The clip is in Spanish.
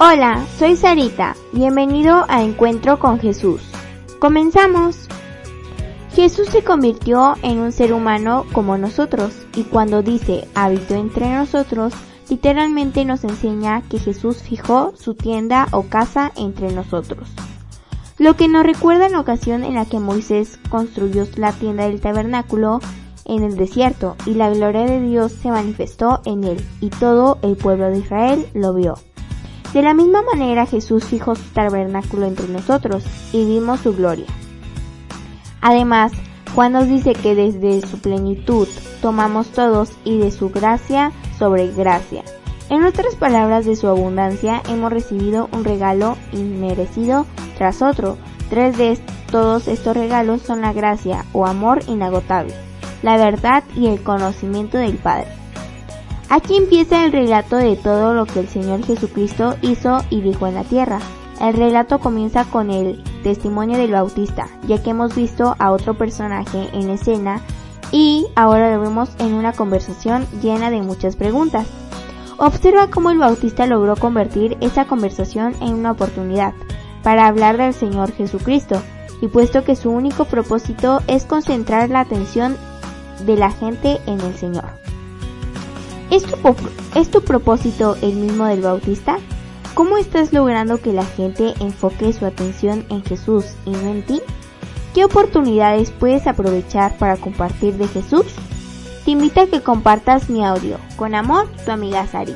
Hola, soy Sarita. Bienvenido a Encuentro con Jesús. Comenzamos. Jesús se convirtió en un ser humano como nosotros y cuando dice habitó entre nosotros, literalmente nos enseña que Jesús fijó su tienda o casa entre nosotros. Lo que nos recuerda la ocasión en la que Moisés construyó la tienda del tabernáculo en el desierto y la gloria de Dios se manifestó en él y todo el pueblo de Israel lo vio. De la misma manera Jesús fijó su tabernáculo entre nosotros y vimos su gloria. Además, Juan nos dice que desde su plenitud tomamos todos y de su gracia sobre gracia. En otras palabras, de su abundancia hemos recibido un regalo inmerecido tras otro. Tres de todos estos regalos son la gracia o amor inagotable, la verdad y el conocimiento del Padre. Aquí empieza el relato de todo lo que el Señor Jesucristo hizo y dijo en la tierra. El relato comienza con el testimonio del Bautista, ya que hemos visto a otro personaje en escena y ahora lo vemos en una conversación llena de muchas preguntas. Observa cómo el Bautista logró convertir esa conversación en una oportunidad para hablar del Señor Jesucristo, y puesto que su único propósito es concentrar la atención de la gente en el Señor. ¿Es tu, propósito el mismo del Bautista? ¿Cómo estás logrando que la gente enfoque su atención en Jesús y no en ti? ¿Qué oportunidades puedes aprovechar para compartir de Jesús? Te invito a que compartas mi audio. Con amor, tu amiga Sari.